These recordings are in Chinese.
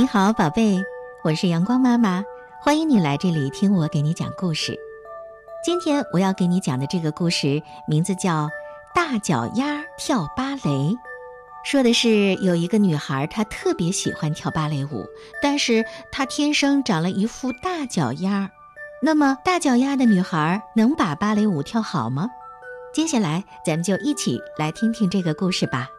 你好，宝贝，我是阳光妈妈，欢迎你来这里听我给你讲故事。今天我要给你讲的这个故事名字叫《大脚丫跳芭蕾》，说的是有一个女孩，她特别喜欢跳芭蕾舞，但是她天生长了一副大脚丫。那么，大脚丫的女孩能把芭蕾舞跳好吗？接下来，咱们就一起来听听这个故事吧。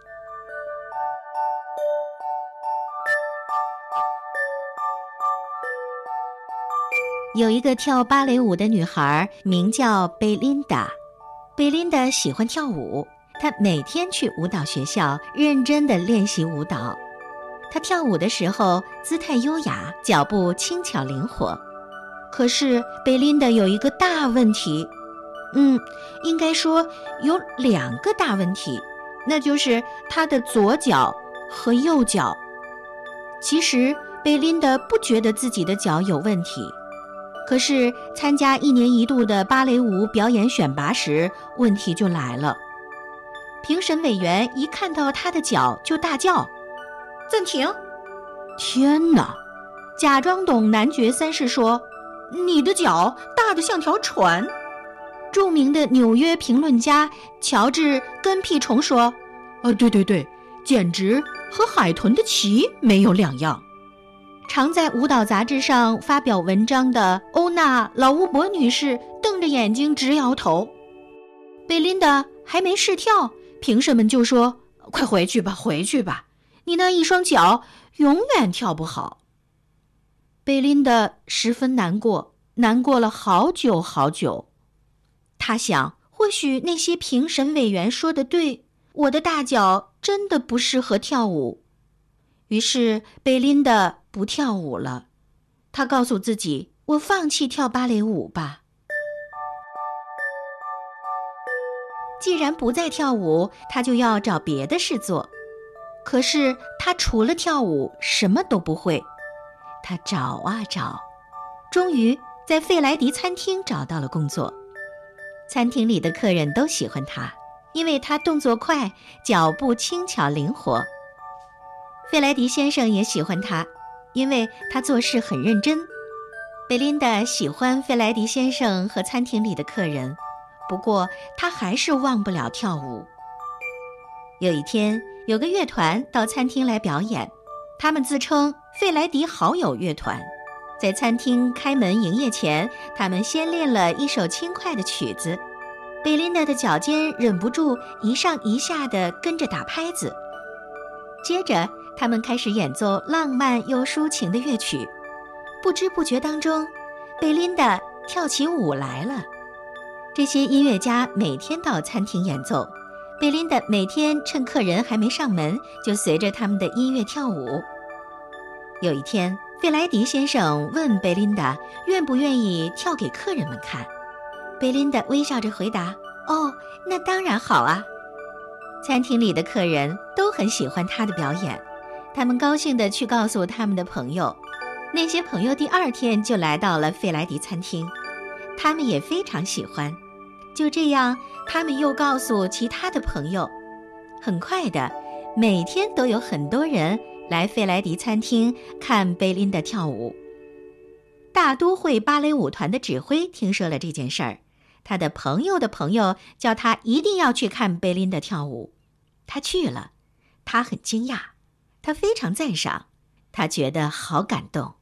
有一个跳芭蕾舞的女孩，名叫贝琳达。贝琳达喜欢跳舞，她每天去舞蹈学校认真地练习舞蹈。她跳舞的时候姿态优雅，脚步轻巧灵活。可是贝琳达有一个大问题，嗯，应该说有两个大问题，那就是她的左脚和右脚。其实贝琳达不觉得自己的脚有问题。可是参加一年一度的芭蕾舞表演选拔时，问题就来了。评审委员一看到他的脚就大叫：“暂停！”天哪！假装懂男爵三世说：“你的脚大得像条船。”著名的纽约评论家乔治·跟屁虫说：“啊，对对对，简直和海豚的鳍没有两样。”常在舞蹈杂志上发表文章的欧娜·老巫婆女士瞪着眼睛直摇头。贝琳达还没试跳，评审们就说：“快回去吧，回去吧，你那一双脚永远跳不好。”贝琳达十分难过，难过了好久好久。她想，或许那些评审委员说的对，我的大脚真的不适合跳舞。于是，贝琳达。不跳舞了，他告诉自己：“我放弃跳芭蕾舞吧。既然不再跳舞，他就要找别的事做。可是他除了跳舞什么都不会。他找啊找，终于在费莱迪餐厅找到了工作。餐厅里的客人都喜欢他，因为他动作快，脚步轻巧灵活。费莱迪先生也喜欢他。因为他做事很认真，贝琳达喜欢费莱迪先生和餐厅里的客人，不过他还是忘不了跳舞。有一天，有个乐团到餐厅来表演，他们自称费莱迪好友乐团。在餐厅开门营业前，他们先练了一首轻快的曲子，贝琳达的脚尖忍不住一上一下地跟着打拍子，接着。他们开始演奏浪漫又抒情的乐曲，不知不觉当中，贝琳达跳起舞来了。这些音乐家每天到餐厅演奏，贝琳达每天趁客人还没上门，就随着他们的音乐跳舞。有一天，费莱迪先生问贝琳达愿不愿意跳给客人们看，贝琳达微笑着回答：“哦，那当然好啊。”餐厅里的客人都很喜欢他的表演。他们高兴地去告诉他们的朋友，那些朋友第二天就来到了费莱迪餐厅，他们也非常喜欢。就这样，他们又告诉其他的朋友，很快的，每天都有很多人来费莱迪餐厅看贝琳达跳舞。大都会芭蕾舞团的指挥听说了这件事儿，他的朋友的朋友叫他一定要去看贝琳达跳舞，他去了，他很惊讶。非常赞赏，他觉得好感动，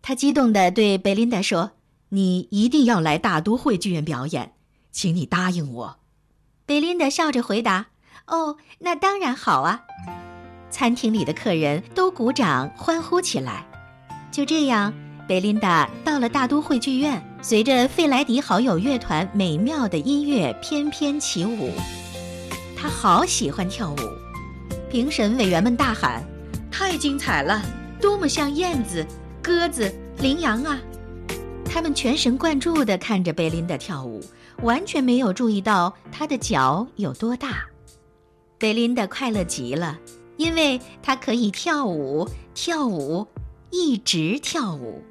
他激动地对贝琳达说：“你一定要来大都会剧院表演，请你答应我。”贝琳达笑着回答：“哦，那当然好啊！”餐厅里的客人都鼓掌欢呼起来。就这样，贝琳达到了大都会剧院，随着费莱迪好友乐团美妙的音乐翩翩起舞。他好喜欢跳舞。评审委员们大喊：“太精彩了！多么像燕子、鸽子、羚羊啊！”他们全神贯注地看着贝琳达跳舞，完全没有注意到她的脚有多大。贝琳达快乐极了，因为她可以跳舞，跳舞，一直跳舞。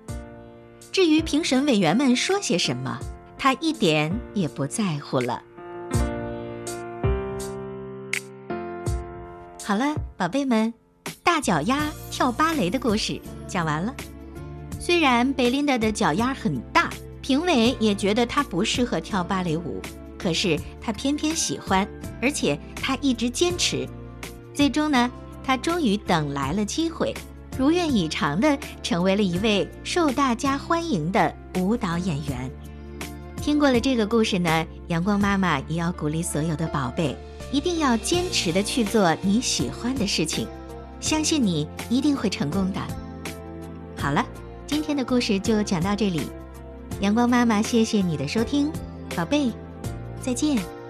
至于评审委员们说些什么，她一点也不在乎了。好了，宝贝们，大脚丫跳芭蕾的故事讲完了。虽然贝琳达的脚丫很大，评委也觉得她不适合跳芭蕾舞，可是她偏偏喜欢，而且她一直坚持。最终呢，她终于等来了机会，如愿以偿的成为了一位受大家欢迎的舞蹈演员。听过了这个故事呢，阳光妈妈也要鼓励所有的宝贝，一定要坚持的去做你喜欢的事情，相信你一定会成功的。好了，今天的故事就讲到这里，阳光妈妈谢谢你的收听，宝贝，再见。